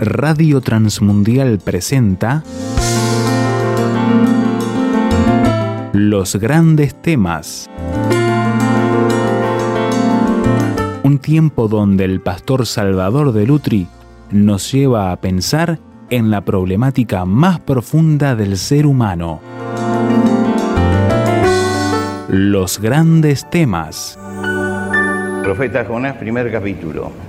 Radio Transmundial presenta Los grandes temas. Un tiempo donde el pastor Salvador de Lutri nos lleva a pensar en la problemática más profunda del ser humano. Los grandes temas. Profeta Jonás, primer capítulo.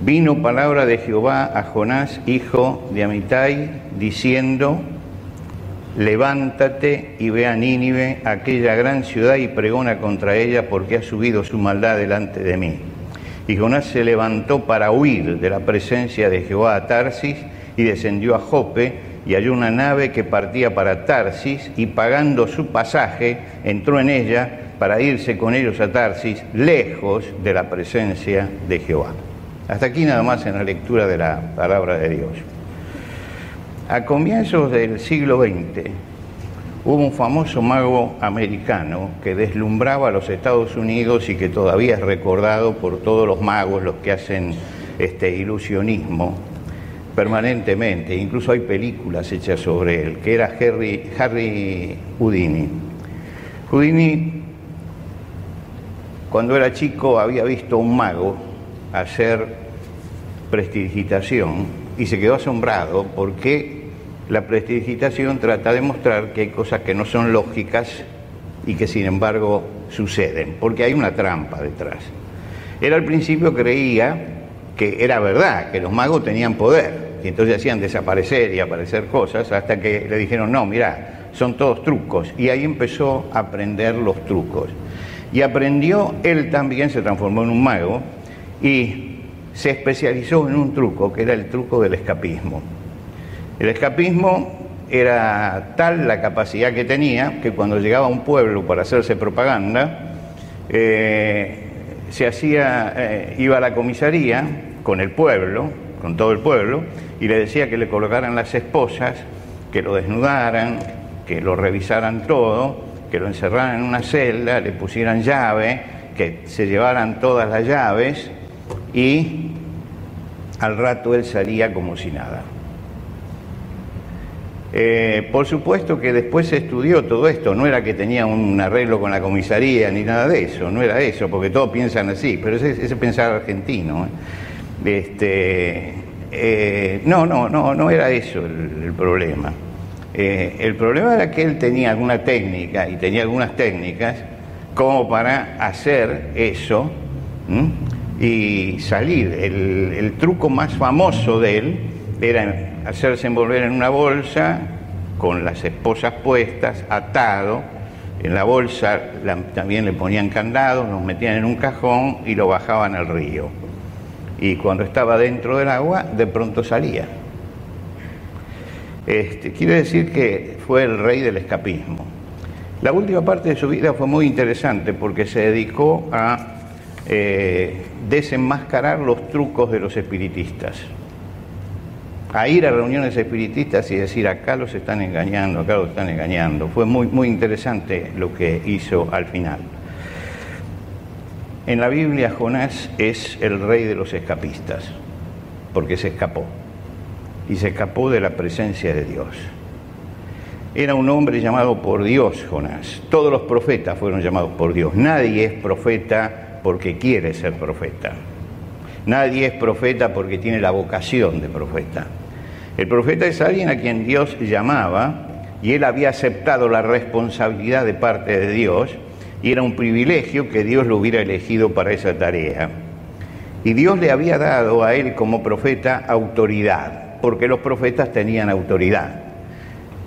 Vino palabra de Jehová a Jonás, hijo de Amitai, diciendo, levántate y ve a Nínive, aquella gran ciudad, y pregona contra ella, porque ha subido su maldad delante de mí. Y Jonás se levantó para huir de la presencia de Jehová a Tarsis, y descendió a Jope, y halló una nave que partía para Tarsis, y pagando su pasaje, entró en ella para irse con ellos a Tarsis, lejos de la presencia de Jehová. Hasta aquí nada más en la lectura de la palabra de Dios. A comienzos del siglo XX hubo un famoso mago americano que deslumbraba a los Estados Unidos y que todavía es recordado por todos los magos, los que hacen este ilusionismo permanentemente. Incluso hay películas hechas sobre él, que era Harry, Harry Houdini. Houdini, cuando era chico, había visto un mago hacer prestidigitación y se quedó asombrado porque la prestidigitación trata de mostrar que hay cosas que no son lógicas y que sin embargo suceden, porque hay una trampa detrás. Él al principio creía que era verdad, que los magos tenían poder, y entonces hacían desaparecer y aparecer cosas, hasta que le dijeron, no, mira, son todos trucos, y ahí empezó a aprender los trucos. Y aprendió, él también se transformó en un mago, y se especializó en un truco, que era el truco del escapismo. El escapismo era tal la capacidad que tenía que cuando llegaba a un pueblo para hacerse propaganda, eh, se hacía, eh, iba a la comisaría con el pueblo, con todo el pueblo, y le decía que le colocaran las esposas, que lo desnudaran, que lo revisaran todo, que lo encerraran en una celda, le pusieran llave, que se llevaran todas las llaves y al rato él salía como si nada. Eh, por supuesto que después se estudió todo esto, no era que tenía un arreglo con la comisaría ni nada de eso, no era eso, porque todos piensan así, pero ese, ese pensar argentino. ¿eh? Este, eh, no, no, no, no era eso el, problema. El problema era que él tenía alguna técnica y tenía algunas técnicas como para hacer eso y salir. El, truco más famoso de él era hacerse envolver en una bolsa con las esposas puestas, atado. En la bolsa también le ponían candados, nos metían en un cajón y lo bajaban al río. Y cuando estaba dentro del agua, de pronto salía. Este, quiere decir que fue el rey del escapismo. La última parte de su vida fue muy interesante porque se dedicó a eh, desenmascarar los trucos de los espiritistas. A ir a reuniones espiritistas y decir, acá los están engañando, acá los están engañando. Fue muy, muy interesante lo que hizo al final. En la Biblia Jonás es el rey de los escapistas, porque se escapó, y se escapó de la presencia de Dios. Era un hombre llamado por Dios, Jonás. Todos los profetas fueron llamados por Dios. Nadie es profeta porque quiere ser profeta. Nadie es profeta porque tiene la vocación de profeta. El profeta es alguien a quien Dios llamaba y él había aceptado la responsabilidad de parte de Dios y era un privilegio que Dios lo hubiera elegido para esa tarea. Y Dios le había dado a él como profeta autoridad, porque los profetas tenían autoridad.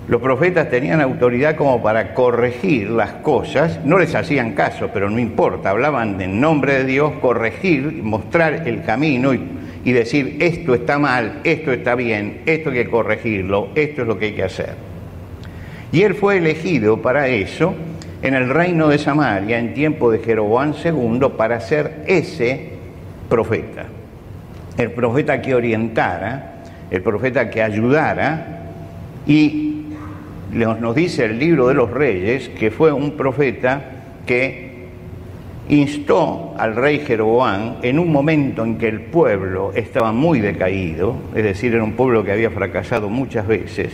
Los profetas tenían autoridad como para corregir las cosas, no les hacían caso, pero no importa, hablaban en nombre de Dios, corregir, mostrar el camino y, decir esto está mal, esto está bien, esto hay que corregirlo, esto es lo que hay que hacer. Y él fue elegido para eso en el reino de Samaria en tiempo de Jeroboam II para ser ese profeta, el profeta que orientara, el profeta que ayudara y nos dice el libro de los reyes que fue un profeta que instó al rey Jeroboam en un momento en que el pueblo estaba muy decaído, es decir, era un pueblo que había fracasado muchas veces,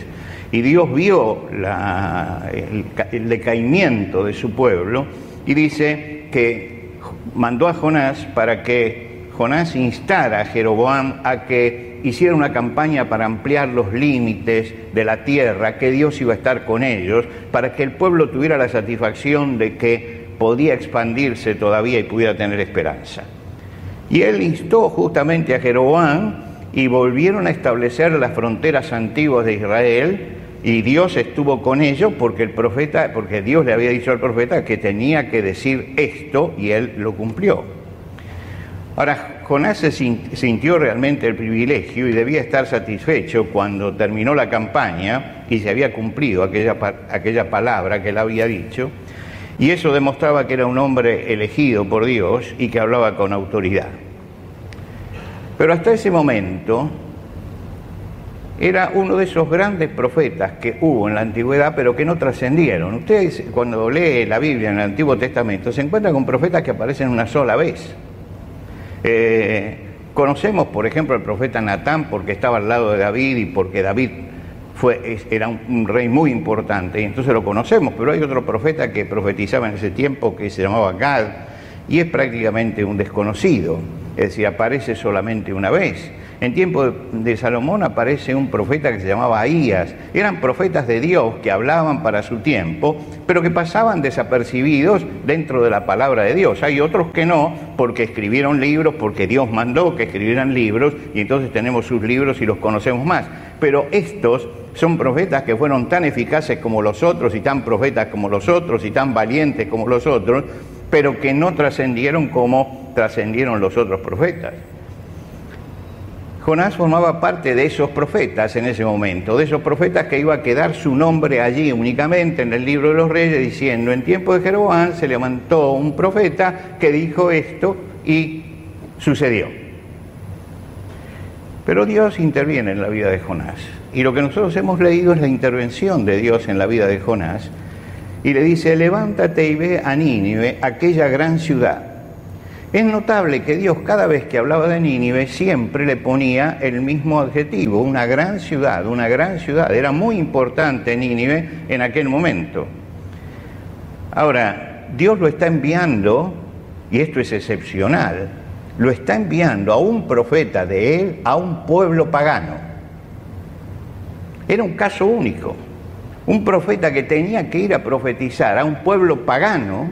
y Dios vio el, el decaimiento de su pueblo y dice que mandó a Jonás para que Jonás instara a Jeroboam a que hiciera una campaña para ampliar los límites de la tierra, que Dios iba a estar con ellos, para que el pueblo tuviera la satisfacción de que podía expandirse todavía y pudiera tener esperanza. Y él instó justamente a Jeroboam y volvieron a establecer las fronteras antiguas de Israel y Dios estuvo con ellos porque el profeta, porque Dios le había dicho al profeta que tenía que decir esto y él lo cumplió. Ahora, Jonás se sintió realmente el privilegio y debía estar satisfecho cuando terminó la campaña y se había cumplido aquella, aquella palabra que él había dicho y eso demostraba que era un hombre elegido por Dios y que hablaba con autoridad. Pero hasta ese momento era uno de esos grandes profetas que hubo en la antigüedad, pero que no trascendieron. Ustedes cuando lee la Biblia en el Antiguo Testamento se encuentran con profetas que aparecen una sola vez. Eh, conocemos, por ejemplo, al profeta Natán porque estaba al lado de David y porque David fue, era un, rey muy importante, y entonces lo conocemos, pero hay otro profeta que profetizaba en ese tiempo que se llamaba Gad, y es prácticamente un desconocido, es decir, aparece solamente una vez. En tiempo de, Salomón aparece un profeta que se llamaba Ahías. Eran profetas de Dios que hablaban para su tiempo, pero que pasaban desapercibidos dentro de la palabra de Dios. Hay otros que no, porque escribieron libros, porque Dios mandó que escribieran libros, y entonces tenemos sus libros y los conocemos más. Pero estos son profetas que fueron tan eficaces como los otros y tan profetas como los otros y tan valientes como los otros, pero que no trascendieron como trascendieron los otros profetas. Jonás formaba parte de esos profetas en ese momento, de esos profetas que iba a quedar su nombre allí únicamente en el libro de los reyes diciendo, en tiempo de Jeroboam se levantó un profeta que dijo esto y sucedió. Pero Dios interviene en la vida de Jonás. Y lo que nosotros hemos leído es la intervención de Dios en la vida de Jonás. Y le dice, levántate y ve a Nínive, aquella gran ciudad. Es notable que Dios cada vez que hablaba de Nínive siempre le ponía el mismo adjetivo, una gran ciudad, una gran ciudad. Era muy importante Nínive en aquel momento. Ahora, Dios lo está enviando, y esto es excepcional, lo está enviando a un profeta de él a un pueblo pagano. Era un caso único. Un profeta que tenía que ir a profetizar a un pueblo pagano,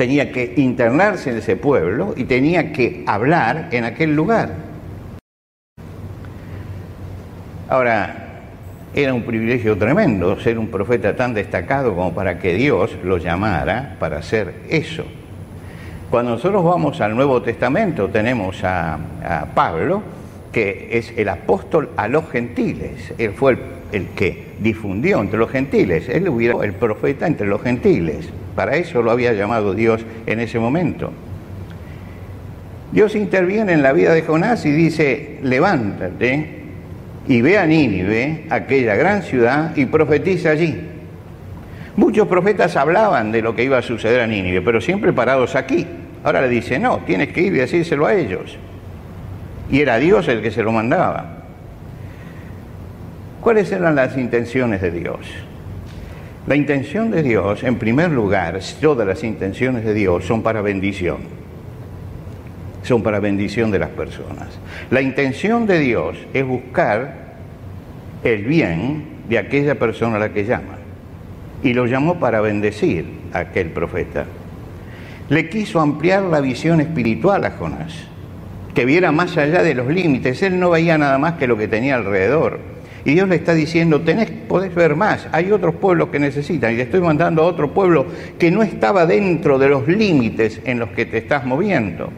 tenía que internarse en ese pueblo y tenía que hablar en aquel lugar. Ahora, era un privilegio tremendo ser un profeta tan destacado como para que Dios lo llamara para hacer eso. Cuando nosotros vamos al Nuevo Testamento tenemos a, Pablo, que es el apóstol a los gentiles. Él fue el, que difundió entre los gentiles. Él hubiera el profeta entre los gentiles. Para eso lo había llamado Dios en ese momento. Dios interviene en la vida de Jonás y dice, levántate y ve a Nínive, aquella gran ciudad, y profetiza allí. Muchos profetas hablaban de lo que iba a suceder a Nínive, pero siempre parados aquí. Ahora le dice, no, tienes que ir y decírselo a ellos. Y era Dios el que se lo mandaba. ¿Cuáles eran las intenciones de Dios? La intención de Dios, en primer lugar, todas las intenciones de Dios son para bendición. Son para bendición de las personas. La intención de Dios es buscar el bien de aquella persona a la que llama. Y lo llamó para bendecir a aquel profeta le quiso ampliar la visión espiritual a Jonás, que viera más allá de los límites. Él no veía nada más que lo que tenía alrededor. Y Dios le está diciendo, tenés, podés ver más, hay otros pueblos que necesitan, y le estoy mandando a otro pueblo que no estaba dentro de los límites en los que te estás moviendo.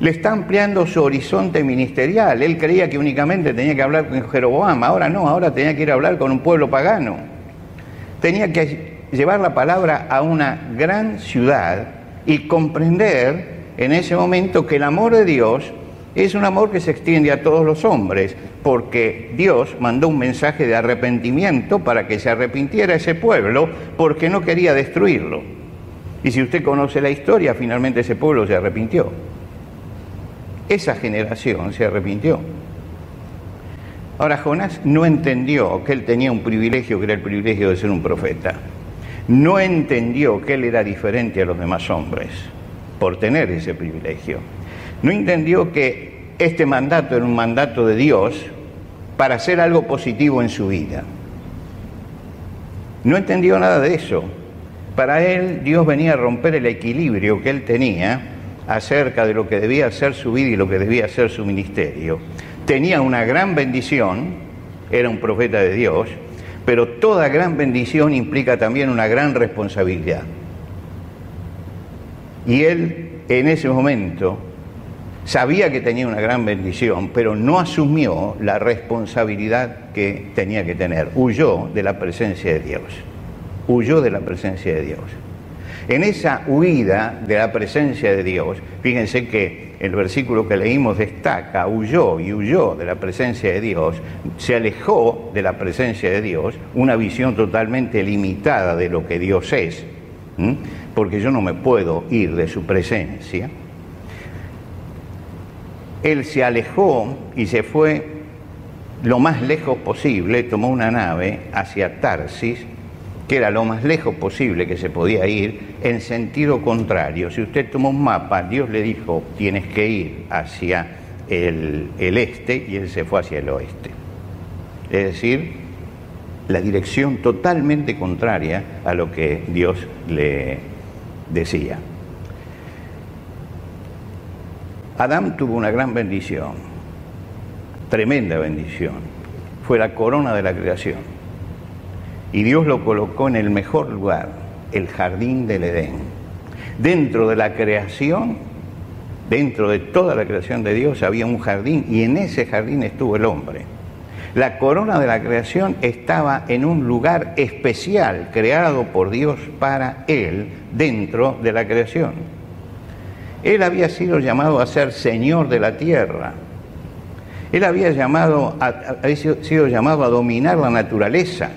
Le está ampliando su horizonte ministerial. Él creía que únicamente tenía que hablar con Jeroboam, ahora no, ahora tenía que ir a hablar con un pueblo pagano. Tenía que llevar la palabra a una gran ciudad y comprender en ese momento que el amor de Dios es un amor que se extiende a todos los hombres, porque Dios mandó un mensaje de arrepentimiento para que se arrepintiera ese pueblo, porque no quería destruirlo. Y si usted conoce la historia, finalmente ese pueblo se arrepintió. Esa generación se arrepintió. Ahora Jonás no entendió que él tenía un privilegio, que era el privilegio de ser un profeta. No entendió que él era diferente a los demás hombres por tener ese privilegio. No entendió que este mandato era un mandato de Dios para hacer algo positivo en su vida. No entendió nada de eso. Para él Dios venía a romper el equilibrio que él tenía acerca de lo que debía ser su vida y lo que debía ser su ministerio tenía una gran bendición, era un profeta de Dios, pero toda gran bendición implica también una gran responsabilidad. Y él en ese momento sabía que tenía una gran bendición, pero no asumió la responsabilidad que tenía que tener. Huyó de la presencia de Dios. Huyó de la presencia de Dios. En esa huida de la presencia de Dios, fíjense que el versículo que leímos destaca, huyó y huyó de la presencia de Dios, se alejó de la presencia de Dios, una visión totalmente limitada de lo que Dios es, porque yo no me puedo ir de su presencia. Él se alejó y se fue lo más lejos posible, tomó una nave hacia Tarsis, que era lo más lejos posible que se podía ir, en sentido contrario. Si usted toma un mapa, Dios le dijo, tienes que ir hacia el, este y él se fue hacia el oeste. Es decir, la dirección totalmente contraria a lo que Dios le decía. Adán tuvo una gran bendición, tremenda bendición. Fue la corona de la creación y Dios lo colocó en el mejor lugar, el jardín del Edén. Dentro de la creación, dentro de toda la creación de Dios había un jardín y en ese jardín estuvo el hombre. La corona de la creación estaba en un lugar especial creado por Dios para él dentro de la creación. Él había sido llamado a ser Señor de la tierra. Él había, llamado había sido llamado a dominar la naturaleza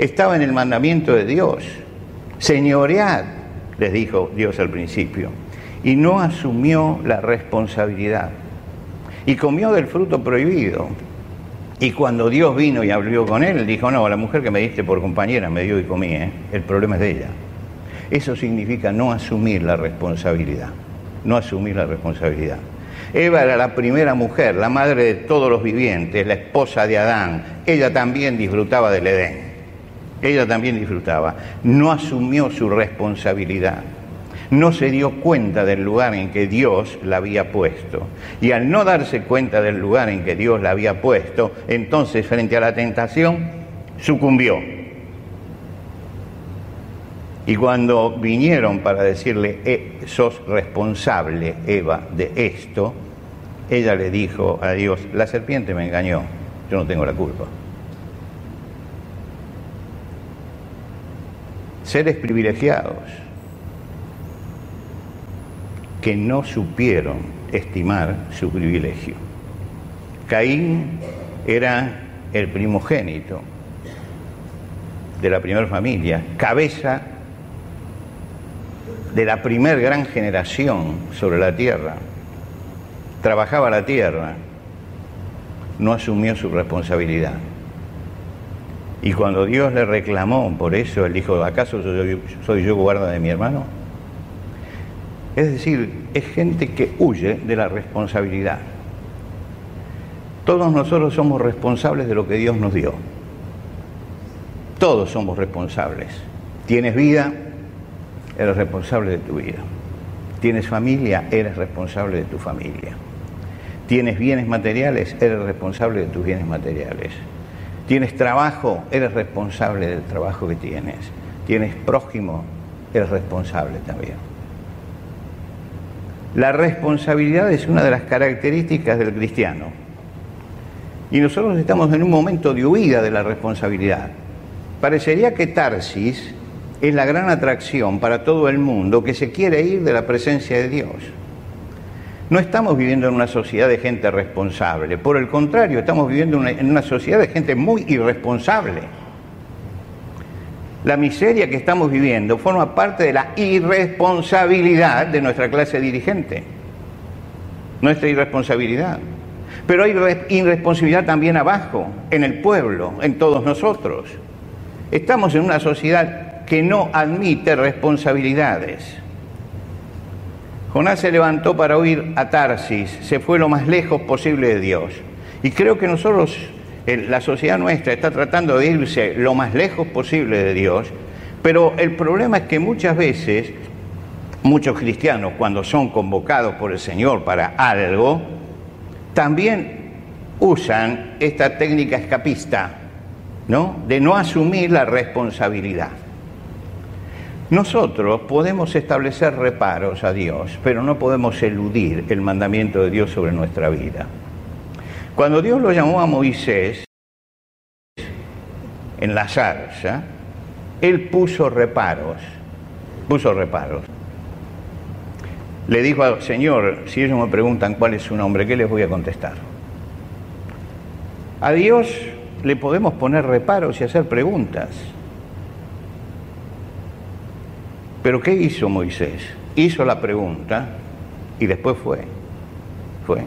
estaba en el mandamiento de Dios. Señoread, les dijo Dios al principio, y no asumió la responsabilidad. Y comió del fruto prohibido. Y cuando Dios vino y habló con él, dijo, no, la mujer que me diste por compañera me dio y comí, ¿eh? el problema es de ella. Eso significa no asumir la responsabilidad, no asumir la responsabilidad. Eva era la primera mujer, la madre de todos los vivientes, la esposa de Adán. Ella también disfrutaba del Edén ella también disfrutaba, no asumió su responsabilidad, no se dio cuenta del lugar en que Dios la había puesto. Y al no darse cuenta del lugar en que Dios la había puesto, entonces frente a la tentación, sucumbió. Y cuando vinieron para decirle, eh, sos responsable, Eva, de esto, ella le dijo a Dios, la serpiente me engañó, yo no tengo la culpa. seres privilegiados que no supieron estimar su privilegio. Caín era el primogénito de la primera familia, cabeza de la primer gran generación sobre la tierra. Trabajaba la tierra, no asumió su responsabilidad. Y cuando Dios le reclamó por eso, él dijo, ¿acaso soy, yo guarda de mi hermano? Es decir, es gente que huye de la responsabilidad. Todos nosotros somos responsables de lo que Dios nos dio. Todos somos responsables. Tienes vida, eres responsable de tu vida. Tienes familia, eres responsable de tu familia. Tienes bienes materiales, eres responsable de tus bienes materiales. Tienes trabajo, eres responsable del trabajo que tienes. Tienes prójimo, eres responsable también. La responsabilidad es una de las características del cristiano. Y nosotros estamos en un momento de huida de la responsabilidad. Parecería que Tarsis es la gran atracción para todo el mundo que se quiere ir de la presencia de Dios. No estamos viviendo en una sociedad de gente responsable, por el contrario, estamos viviendo en una sociedad de gente muy irresponsable. La miseria que estamos viviendo forma parte de la irresponsabilidad de nuestra clase dirigente. Nuestra irresponsabilidad. Pero hay irresponsabilidad también abajo, en el pueblo, en todos nosotros. Estamos en una sociedad que no admite responsabilidades. Jonás se levantó para huir a Tarsis, se fue lo más lejos posible de Dios. Y creo que nosotros la sociedad nuestra está tratando de irse lo más lejos posible de Dios, pero el problema es que muchas veces muchos cristianos cuando son convocados por el Señor para algo, también usan esta técnica escapista, ¿no? De no asumir la responsabilidad. Nosotros podemos establecer reparos a Dios, pero no podemos eludir el mandamiento de Dios sobre nuestra vida. Cuando Dios lo llamó a Moisés en la zarza, él puso reparos, puso reparos. Le dijo al Señor, si ellos me preguntan cuál es su nombre, ¿qué les voy a contestar? A Dios le podemos poner reparos y hacer preguntas. Pero ¿qué hizo Moisés? Hizo la pregunta y después fue. Fue.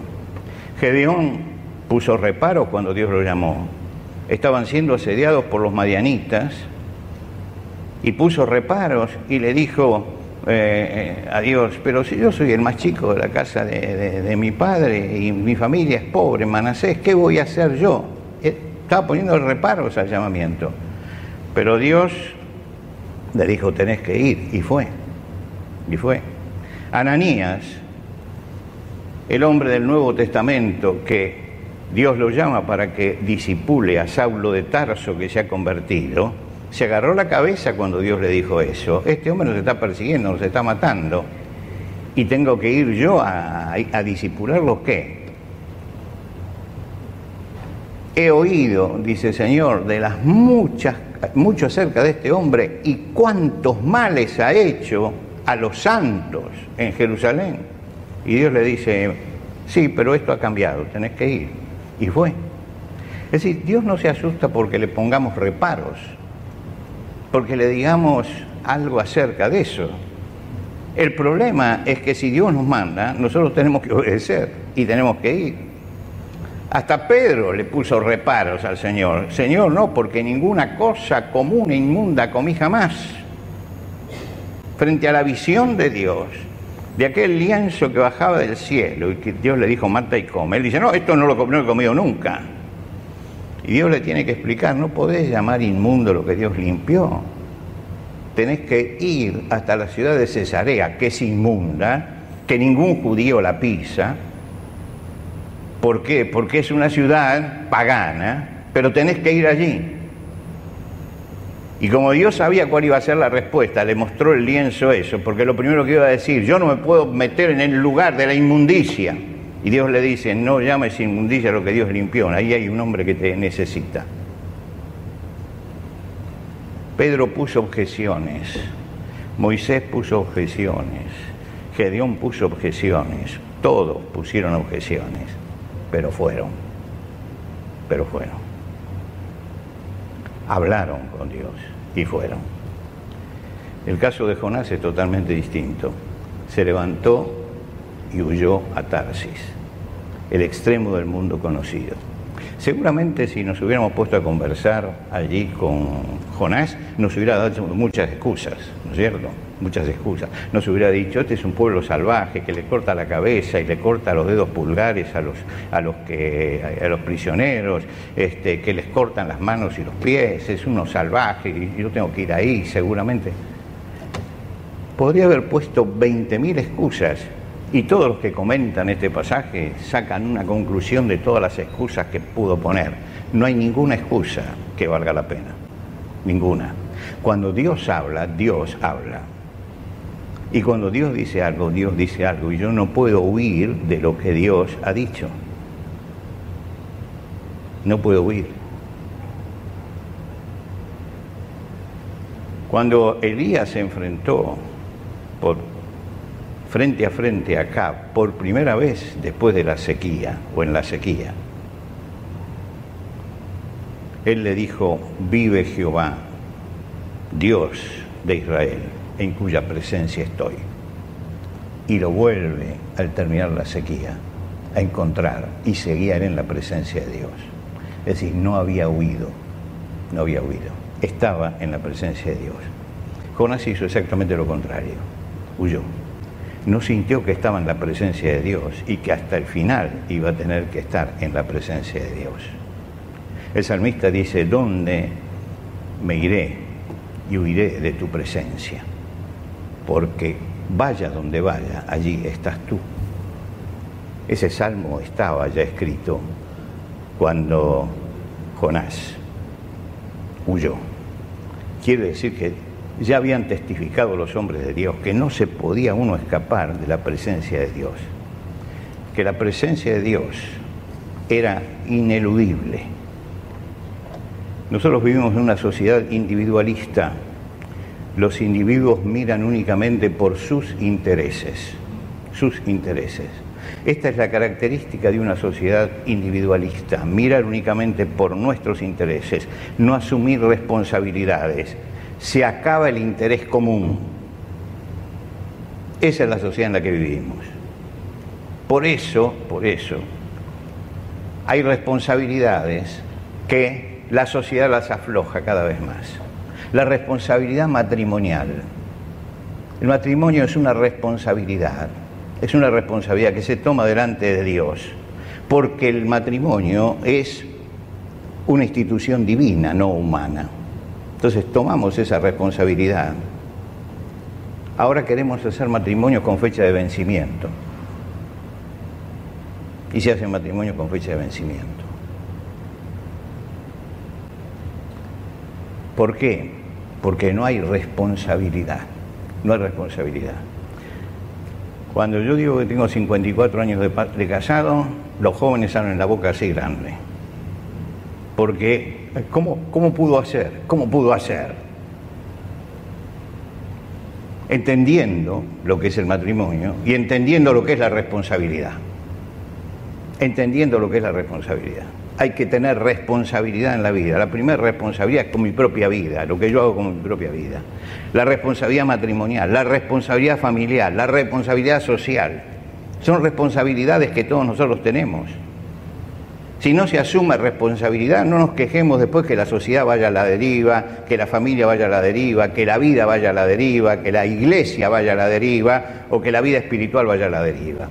Gedeón puso reparo cuando Dios lo llamó. Estaban siendo asediados por los madianitas y puso reparos y le dijo eh, eh, a Dios, pero si yo soy el más chico de la casa de, mi padre y mi familia es pobre, Manasés, ¿qué voy a hacer yo? Eh, estaba poniendo reparos al llamamiento. Pero Dios le dijo, tenés que ir, y fue, y fue. Ananías, el hombre del Nuevo Testamento que Dios lo llama para que disipule a Saulo de Tarso que se ha convertido, se agarró la cabeza cuando Dios le dijo eso. Este hombre nos está persiguiendo, nos está matando. Y tengo que ir yo a, a disipularlos qué. He oído, dice el Señor, de las muchas, mucho acerca de este hombre y cuántos males ha hecho a los santos en Jerusalén. Y Dios le dice, sí, pero esto ha cambiado, tenés que ir. Y fue. Es decir, Dios no se asusta porque le pongamos reparos, porque le digamos algo acerca de eso. El problema es que si Dios nos manda, nosotros tenemos que obedecer y tenemos que ir. Hasta Pedro le puso reparos al Señor. Señor, no, porque ninguna cosa común e inmunda comí jamás. Frente a la visión de Dios, de aquel lienzo que bajaba del cielo y que Dios le dijo, mata y come. Él dice, no, esto no lo, he comido nunca. Y Dios le tiene que explicar, no podés llamar inmundo lo que Dios limpió. Tenés que ir hasta la ciudad de Cesarea, que es inmunda, que ningún judío la pisa. ¿Por qué? Porque es una ciudad pagana, pero tenés que ir allí. Y como Dios sabía cuál iba a ser la respuesta, le mostró el lienzo eso, porque lo primero que iba a decir, yo no me puedo meter en el lugar de la inmundicia. Y Dios le dice, no llames inmundicia lo que Dios limpió, ahí hay un hombre que te necesita. Pedro puso objeciones, Moisés puso objeciones, Gedeón puso objeciones, todos pusieron objeciones, pero fueron, pero fueron. Hablaron con Dios y fueron. El caso de Jonás es totalmente distinto. Se levantó y huyó a Tarsis, el extremo del mundo conocido. Seguramente si nos hubiéramos puesto a conversar allí con Jonás, nos hubiera dado muchas excusas, ¿no es cierto? Muchas excusas. Nos hubiera dicho, este es un pueblo salvaje que le corta la cabeza y le corta los dedos pulgares a los, a los, que, a los prisioneros, este, que les cortan las manos y los pies, es uno salvaje y yo tengo que ir ahí, seguramente. Podría haber puesto 20.000 excusas y todos los que comentan este pasaje sacan una conclusión de todas las excusas que pudo poner. No hay ninguna excusa que valga la pena. Ninguna. Cuando Dios habla, Dios habla. Y cuando Dios dice algo, Dios dice algo. Y yo no puedo huir de lo que Dios ha dicho. No puedo huir. Cuando Elías se enfrentó por frente a frente acá por primera vez después de la sequía o en la sequía. Él le dijo, vive Jehová, Dios de Israel, en cuya presencia estoy. Y lo vuelve al terminar la sequía a encontrar y seguir en la presencia de Dios. Es decir, no había huido, no había huido, estaba en la presencia de Dios. Jonás hizo exactamente lo contrario, huyó. No sintió que estaba en la presencia de Dios y que hasta el final iba a tener que estar en la presencia de Dios. El salmista dice, ¿dónde me iré y huiré de tu presencia? Porque vaya donde vaya, allí estás tú. Ese salmo estaba ya escrito cuando Jonás huyó. Quiere decir que ya habían testificado los hombres de Dios que no se podía uno escapar de la presencia de Dios, que la presencia de Dios era ineludible. Nosotros vivimos en una sociedad individualista. Los individuos miran únicamente por sus intereses, sus intereses. Esta es la característica de una sociedad individualista, mirar únicamente por nuestros intereses, no asumir responsabilidades. Se acaba el interés común. Esa es la sociedad en la que vivimos. Por eso, por eso, hay responsabilidades que la sociedad las afloja cada vez más. La responsabilidad matrimonial. El matrimonio es una responsabilidad es una responsabilidad que se toma delante de Dios, porque el matrimonio es una institución divina, no humana. Entonces tomamos esa responsabilidad. Ahora queremos hacer matrimonio con fecha de vencimiento. Y se hace matrimonio con fecha de vencimiento. ¿Por qué? Porque no hay responsabilidad. No hay responsabilidad. Cuando yo digo que tengo 54 años de, casado, los jóvenes salen la boca así grande. Porque, ¿cómo, ¿cómo pudo hacer? ¿Cómo pudo hacer? Entendiendo lo que es el matrimonio y entendiendo lo que es la responsabilidad. Entendiendo lo que es la responsabilidad hay que tener responsabilidad en la vida. La primera responsabilidad es con mi propia vida, lo que yo hago con mi propia vida. La responsabilidad matrimonial, la responsabilidad familiar, la responsabilidad social. Son responsabilidades que todos nosotros tenemos. Si no se asume responsabilidad, no nos quejemos después que la sociedad vaya a la deriva, que la familia vaya a la deriva, que la vida vaya a la deriva, que la iglesia vaya a la deriva o que la vida espiritual vaya a la deriva.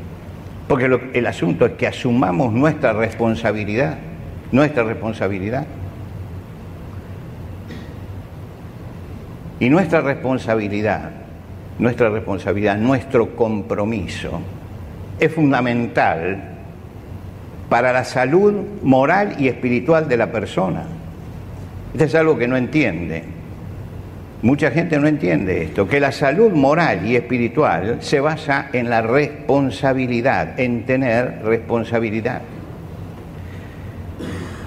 Porque el asunto es que asumamos nuestra responsabilidad nuestra responsabilidad. Y nuestra responsabilidad, nuestra responsabilidad, nuestro compromiso es fundamental para la salud moral y espiritual de la persona. Esto es algo que no entiende. Mucha gente no entiende esto, que la salud moral y espiritual se basa en la responsabilidad, en tener responsabilidad.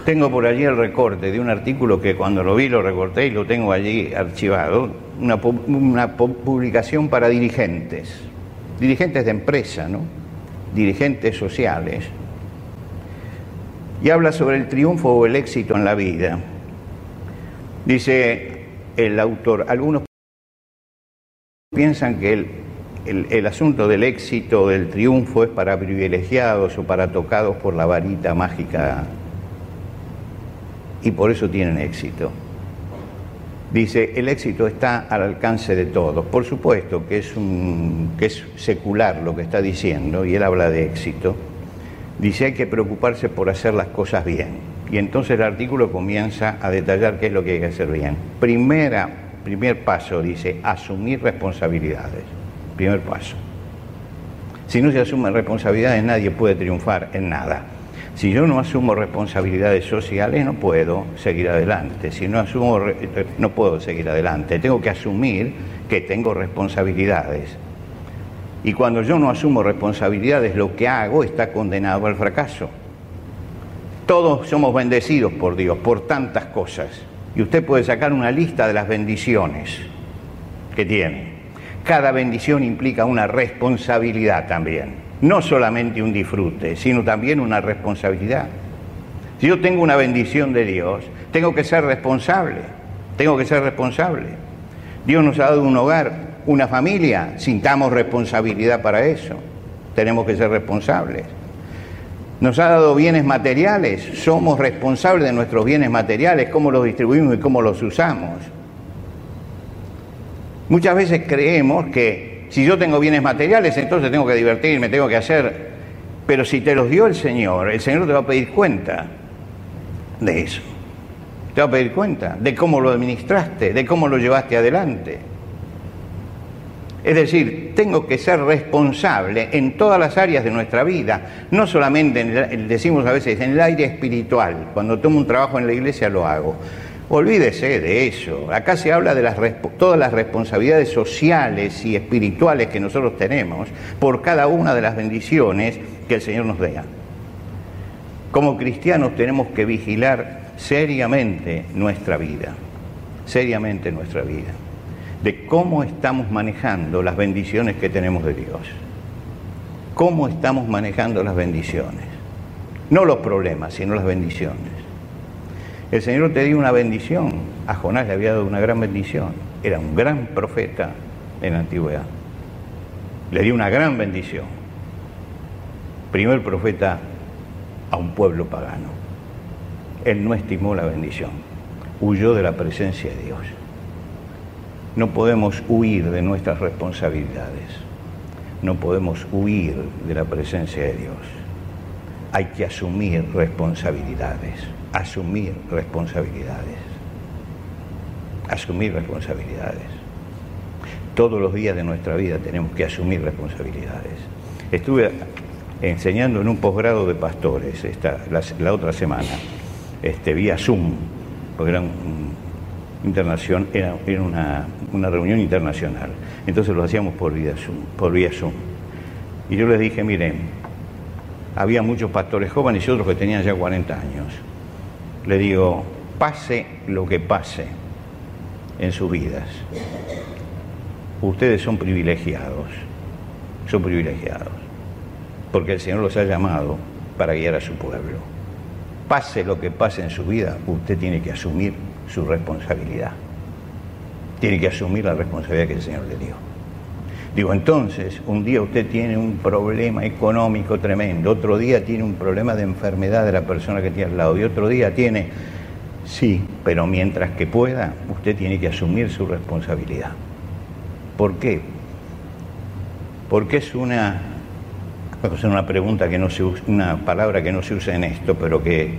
Tengo por allí el recorte de un artículo que cuando lo vi lo recorté y lo tengo allí archivado, una, publicación para dirigentes, dirigentes de empresa, ¿no? dirigentes sociales, y habla sobre el triunfo o el éxito en la vida. Dice el autor, algunos piensan que el, el, el, asunto del éxito, del triunfo es para privilegiados o para tocados por la varita mágica y por eso tienen éxito. Dice, el éxito está al alcance de todos. Por supuesto que es, un, que es secular lo que está diciendo, y él habla de éxito. Dice, hay que preocuparse por hacer las cosas bien. Y entonces el artículo comienza a detallar qué es lo que hay que hacer bien. Primera, primer paso, dice, asumir responsabilidades. Primer paso. Si no se asumen responsabilidades, nadie puede triunfar en nada. Si yo no asumo responsabilidades sociales, no puedo seguir adelante. Si no asumo, no puedo seguir adelante. Tengo que asumir que tengo responsabilidades. Y cuando yo no asumo responsabilidades, lo que hago está condenado al fracaso. Todos somos bendecidos por Dios, por tantas cosas. Y usted puede sacar una lista de las bendiciones que tiene. Cada bendición implica una responsabilidad también no solamente un disfrute, sino también una responsabilidad. Si yo tengo una bendición de Dios, tengo que ser responsable, tengo que ser responsable. Dios nos ha dado un hogar, una familia, sintamos responsabilidad para eso. Tenemos que ser responsables. Nos ha dado bienes materiales, somos responsables de nuestros bienes materiales, cómo los distribuimos y cómo los usamos. Muchas veces creemos que si yo tengo bienes materiales, entonces tengo que divertirme, tengo que hacer, pero si te los dio el Señor, el Señor te va a pedir cuenta de eso. Te va a pedir cuenta de cómo lo administraste, de cómo lo llevaste adelante. Es decir, tengo que ser responsable en todas las áreas de nuestra vida, no solamente, decimos a veces, en el aire espiritual. Cuando tomo un trabajo en la iglesia lo hago. Olvídese de eso. Acá se habla de todas las responsabilidades sociales y espirituales que nosotros tenemos por cada una de las bendiciones que el Señor nos dé. Como cristianos tenemos que vigilar seriamente nuestra vida, seriamente nuestra vida de cómo estamos manejando las bendiciones que tenemos de Dios. Cómo estamos manejando las bendiciones. No los problemas, sino las bendiciones. El Señor te dio una bendición. A Jonás le había dado una gran bendición. Era un gran profeta en la antigüedad. Le dio una gran bendición. Primer profeta a un pueblo pagano. Él no estimó la bendición. Huyó de la presencia de Dios. No podemos huir de nuestras responsabilidades. No podemos huir de la presencia de Dios. Hay que asumir responsabilidades. Asumir responsabilidades. Asumir responsabilidades. Todos los días de nuestra vida tenemos que asumir responsabilidades. Estuve enseñando en un posgrado de pastores esta, la, otra semana, este, vía Zoom, porque era internación, era, una, reunión internacional. Entonces lo hacíamos por por vía Zoom. Y yo les dije, miren, había muchos pastores jóvenes y otros que tenían ya 40 años. Le digo, pase lo que pase en sus vidas, ustedes son privilegiados, son privilegiados, porque el Señor los ha llamado para guiar a su pueblo. Pase lo que pase en su vida, usted tiene que asumir su responsabilidad. Tiene que asumir la responsabilidad que el Señor le dio. Digo, entonces, un día usted tiene un problema económico tremendo, otro día tiene un problema de enfermedad de la persona que tiene al lado, y otro día tiene, sí, pero mientras que pueda, usted tiene que asumir su responsabilidad. ¿Por qué? Porque es una, es una pregunta que no se una palabra que no se usa en esto, pero que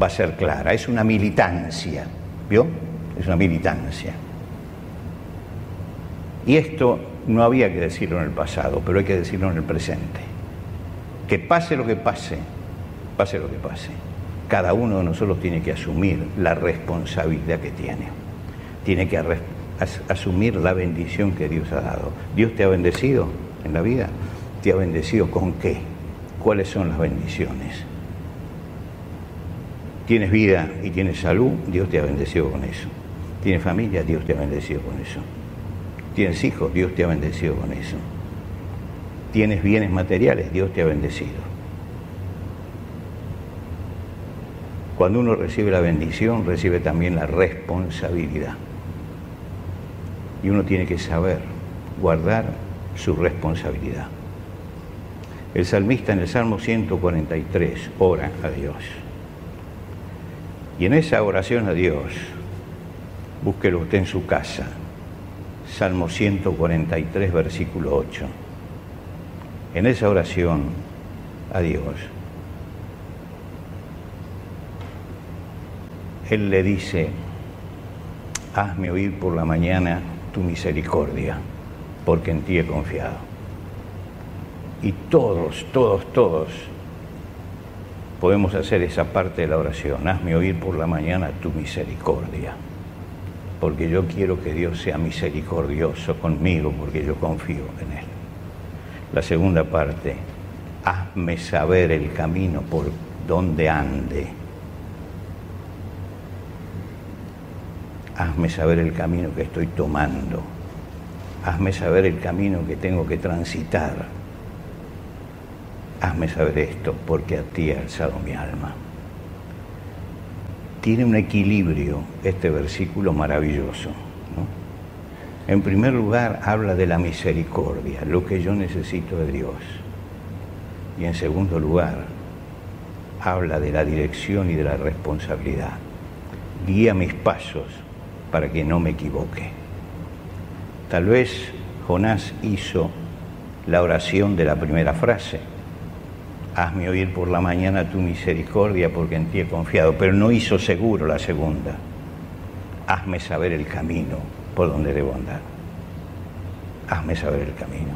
va a ser clara, es una militancia. ¿Vio? Es una militancia. Y esto no había que decirlo en el pasado, pero hay que decirlo en el presente. Que pase lo que pase, pase lo que pase. Cada uno de nosotros tiene que asumir la responsabilidad que tiene. Tiene que asumir la bendición que Dios ha dado. Dios te ha bendecido en la vida. ¿Te ha bendecido con qué? ¿Cuáles son las bendiciones? Tienes vida y tienes salud, Dios te ha bendecido con eso. Tienes familia, Dios te ha bendecido con eso. Tienes hijos, Dios te ha bendecido con eso. Tienes bienes materiales, Dios te ha bendecido. Cuando uno recibe la bendición, recibe también la responsabilidad. Y uno tiene que saber guardar su responsabilidad. El salmista en el Salmo 143 ora a Dios. Y en esa oración a Dios, búsquelo usted en su casa, Salmo 143, versículo 8. En esa oración a Dios, Él le dice, hazme oír por la mañana tu misericordia, porque en ti he confiado. Y todos, todos, todos podemos hacer esa parte de la oración. Hazme oír por la mañana tu misericordia, porque yo quiero que Dios sea misericordioso conmigo, porque yo confío en Él. La segunda parte, hazme saber el camino por donde ande. Hazme saber el camino que estoy tomando. Hazme saber el camino que tengo que transitar hazme saber esto, porque a ti ha alzado mi alma. Tiene un equilibrio este versículo maravilloso. En primer lugar, habla de la misericordia, lo que yo necesito de Dios. Y en segundo lugar, habla de la dirección y de la responsabilidad. Guía mis pasos para que no me equivoque. Tal vez Jonás hizo la oración de la primera frase. Hazme oír por la mañana tu misericordia porque en ti he confiado, pero no hizo seguro la segunda. Hazme saber el camino por donde debo andar. Hazme saber el camino.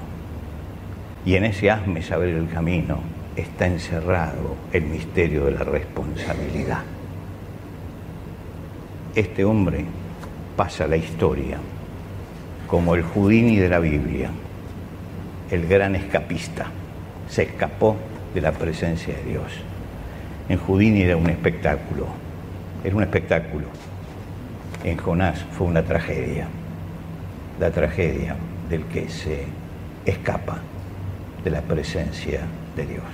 Y en ese hazme saber el camino está encerrado el misterio de la responsabilidad. Este hombre pasa la historia como el Houdini de la Biblia, el gran escapista. Se escapó de la presencia de Dios. En Houdini era un espectáculo, era un espectáculo. En Jonás fue una tragedia, la tragedia del que se escapa de la presencia de Dios.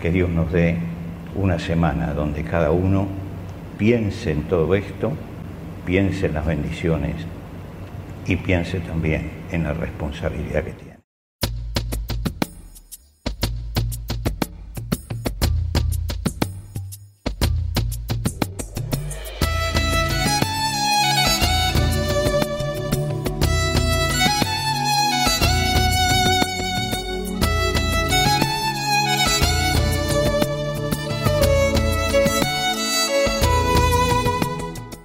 Que Dios nos dé una semana donde cada uno piense en todo esto, piense en las bendiciones y piense también en la responsabilidad que tiene.